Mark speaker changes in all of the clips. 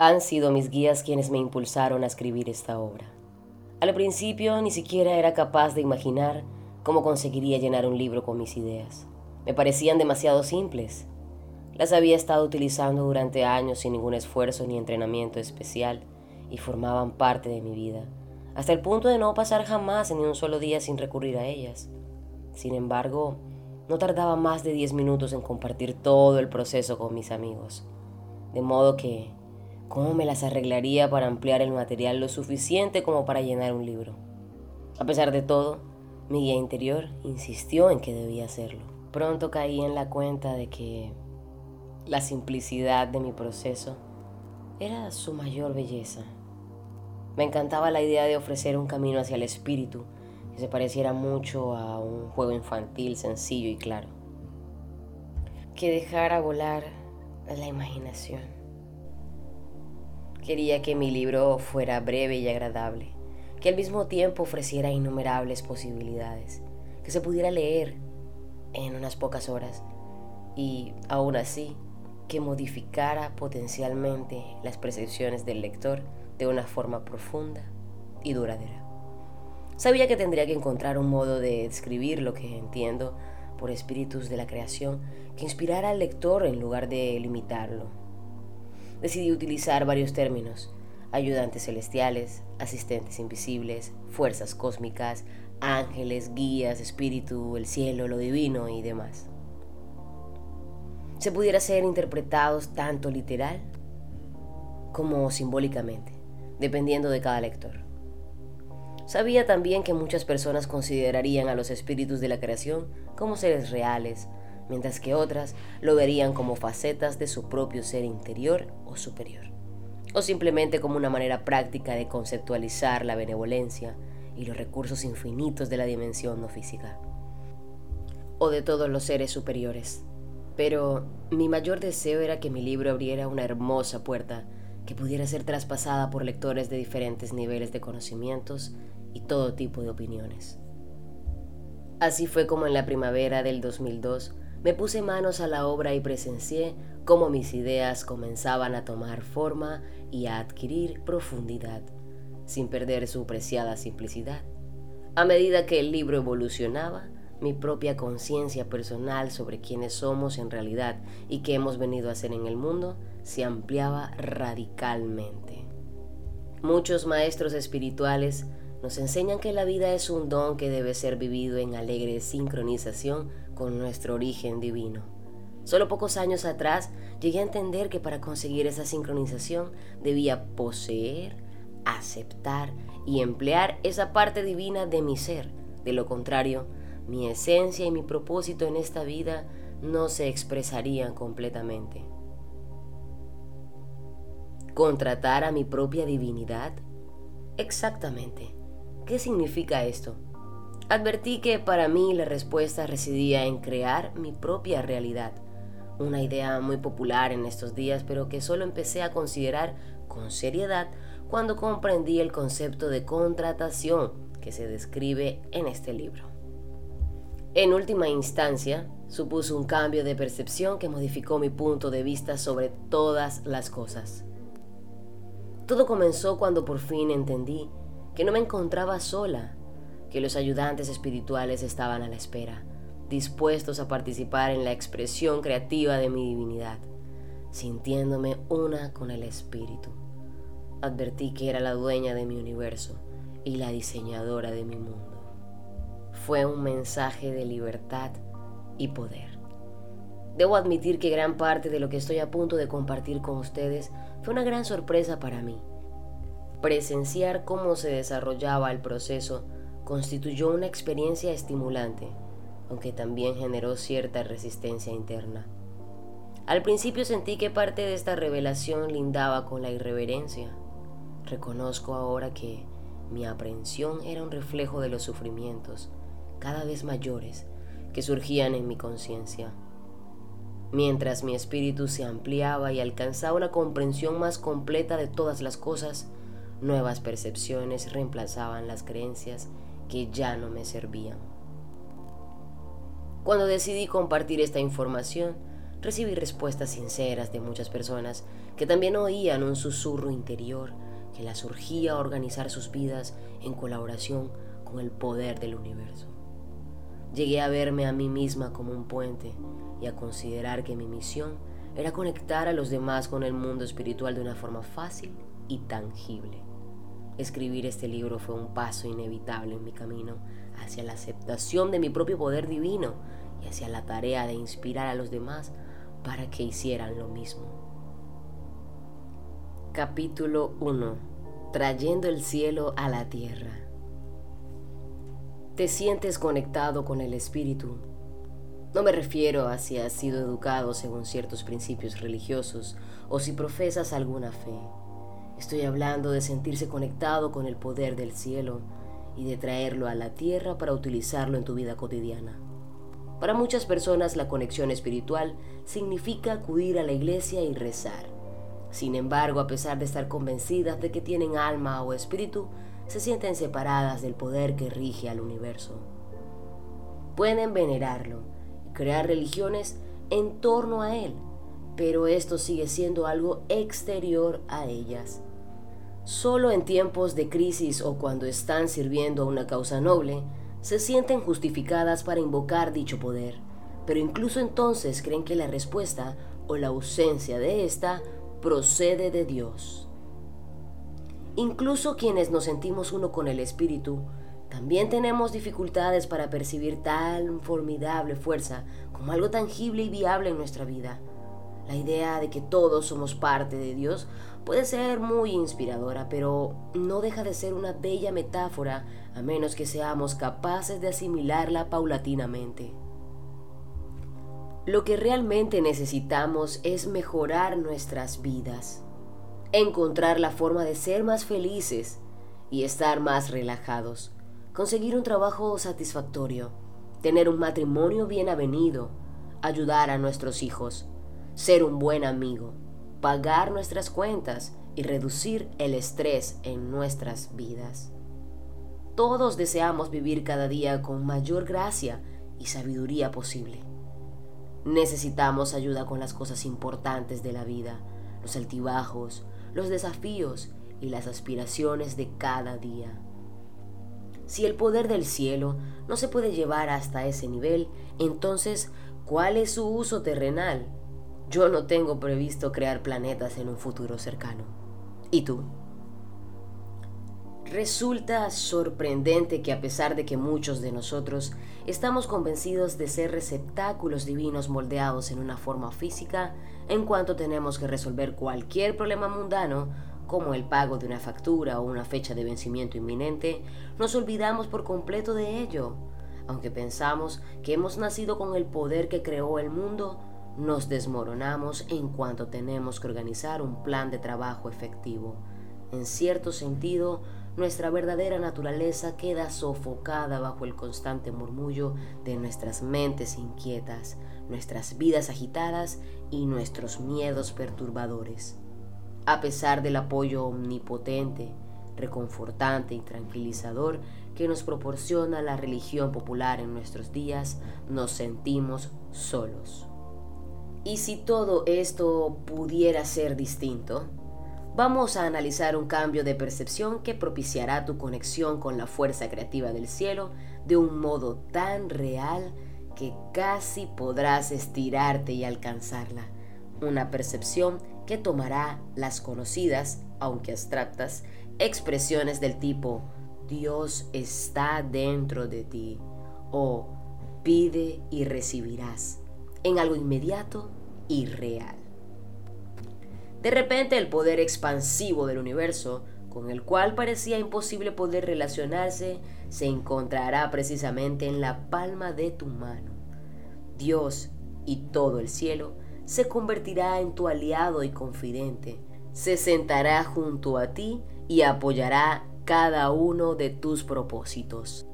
Speaker 1: Han sido mis guías quienes me impulsaron a escribir esta obra. Al principio ni siquiera era capaz de imaginar cómo conseguiría llenar un libro con mis ideas. Me parecían demasiado simples. Las había estado utilizando durante años sin ningún esfuerzo ni entrenamiento especial y formaban parte de mi vida, hasta el punto de no pasar jamás ni un solo día sin recurrir a ellas. Sin embargo, no tardaba más de 10 minutos en compartir todo el proceso con mis amigos. De modo que, ¿cómo me las arreglaría para ampliar el material lo suficiente como para llenar un libro? A pesar de todo, mi guía interior insistió en que debía hacerlo. Pronto caí en la cuenta de que la simplicidad de mi proceso era su mayor belleza. Me encantaba la idea de ofrecer un camino hacia el espíritu que se pareciera mucho a un juego infantil sencillo y claro. Que dejara volar la imaginación. Quería que mi libro fuera breve y agradable, que al mismo tiempo ofreciera innumerables posibilidades, que se pudiera leer en unas pocas horas y, aún así, que modificara potencialmente las percepciones del lector de una forma profunda y duradera. Sabía que tendría que encontrar un modo de describir lo que entiendo por espíritus de la creación que inspirara al lector en lugar de limitarlo. Decidí utilizar varios términos, ayudantes celestiales, asistentes invisibles, fuerzas cósmicas, ángeles, guías, espíritu, el cielo, lo divino y demás. Se pudiera ser interpretados tanto literal como simbólicamente, dependiendo de cada lector. Sabía también que muchas personas considerarían a los espíritus de la creación como seres reales, mientras que otras lo verían como facetas de su propio ser interior o superior, o simplemente como una manera práctica de conceptualizar la benevolencia y los recursos infinitos de la dimensión no física, o de todos los seres superiores. Pero mi mayor deseo era que mi libro abriera una hermosa puerta que pudiera ser traspasada por lectores de diferentes niveles de conocimientos y todo tipo de opiniones. Así fue como en la primavera del 2002 me puse manos a la obra y presencié cómo mis ideas comenzaban a tomar forma y a adquirir profundidad, sin perder su preciada simplicidad. A medida que el libro evolucionaba, mi propia conciencia personal sobre quiénes somos en realidad y qué hemos venido a hacer en el mundo se ampliaba radicalmente. Muchos maestros espirituales nos enseñan que la vida es un don que debe ser vivido en alegre sincronización con nuestro origen divino. Solo pocos años atrás llegué a entender que para conseguir esa sincronización debía poseer, aceptar y emplear esa parte divina de mi ser. De lo contrario, mi esencia y mi propósito en esta vida no se expresarían completamente. ¿Contratar a mi propia divinidad? Exactamente. ¿Qué significa esto? Advertí que para mí la respuesta residía en crear mi propia realidad, una idea muy popular en estos días, pero que solo empecé a considerar con seriedad cuando comprendí el concepto de contratación que se describe en este libro. En última instancia, supuso un cambio de percepción que modificó mi punto de vista sobre todas las cosas. Todo comenzó cuando por fin entendí que no me encontraba sola, que los ayudantes espirituales estaban a la espera, dispuestos a participar en la expresión creativa de mi divinidad, sintiéndome una con el espíritu. Advertí que era la dueña de mi universo y la diseñadora de mi mundo. Fue un mensaje de libertad y poder. Debo admitir que gran parte de lo que estoy a punto de compartir con ustedes fue una gran sorpresa para mí Presenciar cómo se desarrollaba el proceso constituyó una experiencia estimulante, aunque también generó cierta resistencia interna. Al principio sentí que parte de esta revelación lindaba con la irreverencia. Reconozco ahora que mi aprehensión era un reflejo de los sufrimientos, cada vez mayores, que surgían en mi conciencia. Mientras mi espíritu se ampliaba y alcanzaba una comprensión más completa de todas las cosas, Nuevas percepciones reemplazaban las creencias que ya no me servían. Cuando decidí compartir esta información, recibí respuestas sinceras de muchas personas que también oían un susurro interior que las urgía a organizar sus vidas en colaboración con el poder del universo. Llegué a verme a mí misma como un puente y a considerar que mi misión era conectar a los demás con el mundo espiritual de una forma fácil y tangible. Escribir este libro fue un paso inevitable en mi camino hacia la aceptación de mi propio poder divino y hacia la tarea de inspirar a los demás para que hicieran lo mismo. Capítulo 1. Trayendo el cielo a la tierra. Te sientes conectado con el espíritu. No me refiero a si has sido educado según ciertos principios religiosos o si profesas alguna fe. Estoy hablando de sentirse conectado con el poder del cielo y de traerlo a la tierra para utilizarlo en tu vida cotidiana. Para muchas personas la conexión espiritual significa acudir a la iglesia y rezar. Sin embargo, a pesar de estar convencidas de que tienen alma o espíritu, se sienten separadas del poder que rige al universo. Pueden venerarlo y crear religiones en torno a él, pero esto sigue siendo algo exterior a ellas. Solo en tiempos de crisis o cuando están sirviendo a una causa noble, se sienten justificadas para invocar dicho poder, pero incluso entonces creen que la respuesta o la ausencia de ésta procede de Dios. Incluso quienes nos sentimos uno con el Espíritu, también tenemos dificultades para percibir tan formidable fuerza como algo tangible y viable en nuestra vida. La idea de que todos somos parte de Dios puede ser muy inspiradora, pero no deja de ser una bella metáfora a menos que seamos capaces de asimilarla paulatinamente. Lo que realmente necesitamos es mejorar nuestras vidas, encontrar la forma de ser más felices y estar más relajados, conseguir un trabajo satisfactorio, tener un matrimonio bien avenido, ayudar a nuestros hijos, ser un buen amigo, pagar nuestras cuentas y reducir el estrés en nuestras vidas. Todos deseamos vivir cada día con mayor gracia y sabiduría posible. Necesitamos ayuda con las cosas importantes de la vida, los altibajos, los desafíos y las aspiraciones de cada día. Si el poder del cielo no se puede llevar hasta ese nivel, entonces, ¿cuál es su uso terrenal? Yo no tengo previsto crear planetas en un futuro cercano. ¿Y tú? Resulta sorprendente que a pesar de que muchos de nosotros estamos convencidos de ser receptáculos divinos moldeados en una forma física, en cuanto tenemos que resolver cualquier problema mundano, como el pago de una factura o una fecha de vencimiento inminente, nos olvidamos por completo de ello. Aunque pensamos que hemos nacido con el poder que creó el mundo, nos desmoronamos en cuanto tenemos que organizar un plan de trabajo efectivo. En cierto sentido, nuestra verdadera naturaleza queda sofocada bajo el constante murmullo de nuestras mentes inquietas, nuestras vidas agitadas y nuestros miedos perturbadores. A pesar del apoyo omnipotente, reconfortante y tranquilizador que nos proporciona la religión popular en nuestros días, nos sentimos solos. Y si todo esto pudiera ser distinto, vamos a analizar un cambio de percepción que propiciará tu conexión con la fuerza creativa del cielo de un modo tan real que casi podrás estirarte y alcanzarla. Una percepción que tomará las conocidas, aunque abstractas, expresiones del tipo Dios está dentro de ti o pide y recibirás en algo inmediato y. De repente el poder expansivo del universo, con el cual parecía imposible poder relacionarse, se encontrará precisamente en la palma de tu mano. Dios y todo el cielo se convertirá en tu aliado y confidente, se sentará junto a ti y apoyará cada uno de tus propósitos.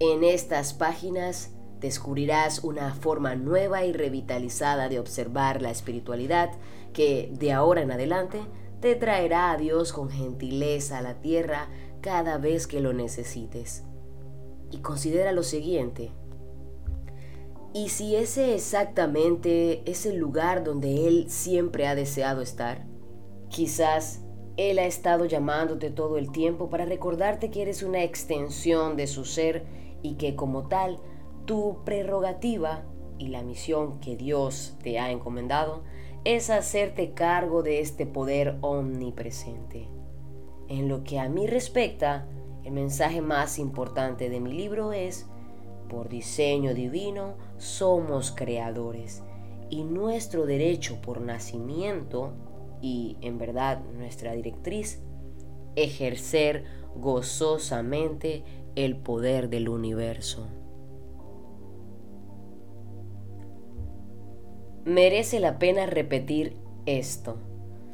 Speaker 1: En estas páginas descubrirás una forma nueva y revitalizada de observar la espiritualidad que de ahora en adelante te traerá a Dios con gentileza a la tierra cada vez que lo necesites. Y considera lo siguiente. ¿Y si ese exactamente es el lugar donde Él siempre ha deseado estar? Quizás Él ha estado llamándote todo el tiempo para recordarte que eres una extensión de su ser y que como tal, tu prerrogativa y la misión que Dios te ha encomendado es hacerte cargo de este poder omnipresente. En lo que a mí respecta, el mensaje más importante de mi libro es por diseño divino somos creadores y nuestro derecho por nacimiento y en verdad nuestra directriz, ejercer gozosamente el poder del universo. Merece la pena repetir esto.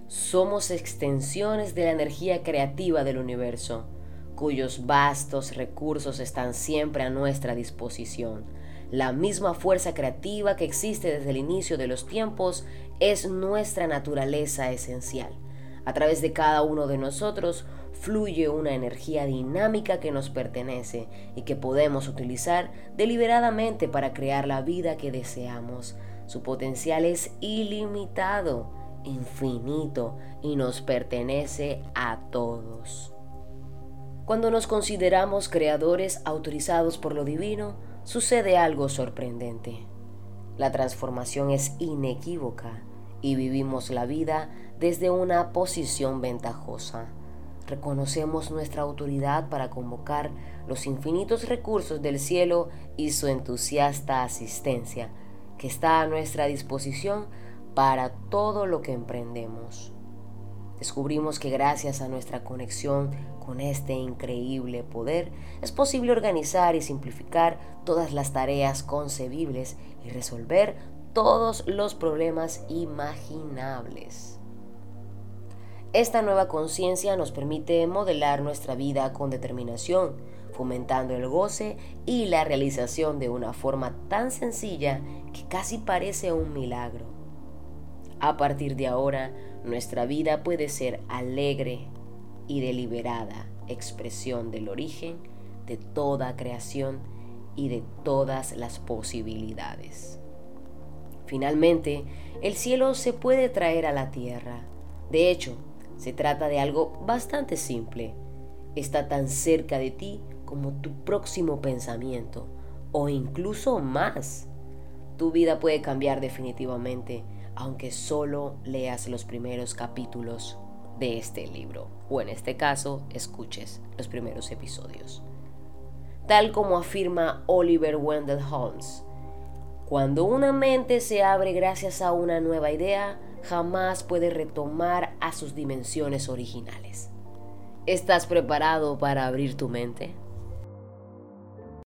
Speaker 1: Somos extensiones de la energía creativa del universo cuyos vastos recursos están siempre a nuestra disposición. La misma fuerza creativa que existe desde el inicio de los tiempos es nuestra naturaleza esencial. A través de cada uno de nosotros fluye una energía dinámica que nos pertenece y que podemos utilizar deliberadamente para crear la vida que deseamos. Su potencial es ilimitado, infinito y nos pertenece a todos. Cuando nos consideramos creadores autorizados por lo divino, sucede algo sorprendente. La transformación es inequívoca y vivimos la vida desde una posición ventajosa. Reconocemos nuestra autoridad para convocar los infinitos recursos del cielo y su entusiasta asistencia, que está a nuestra disposición para todo lo que emprendemos. Descubrimos que gracias a nuestra conexión con este increíble poder es posible organizar y simplificar todas las tareas concebibles y resolver todos los problemas imaginables. Esta nueva conciencia nos permite modelar nuestra vida con determinación, el goce y la realización de una forma tan sencilla que casi parece un milagro. A partir de ahora, nuestra vida puede ser alegre y deliberada expresión del origen de toda creación y de todas las posibilidades. Finalmente, el cielo se puede traer a la tierra. De hecho, se trata de algo bastante simple. Está tan cerca de ti como tu próximo pensamiento, o incluso más. Tu vida puede cambiar definitivamente aunque solo leas los primeros capítulos de este libro, o en este caso, escuches los primeros episodios. Tal como afirma Oliver Wendell Holmes, cuando una mente se abre gracias a una nueva idea, jamás puede retomar a sus dimensiones originales. ¿Estás preparado para abrir tu mente?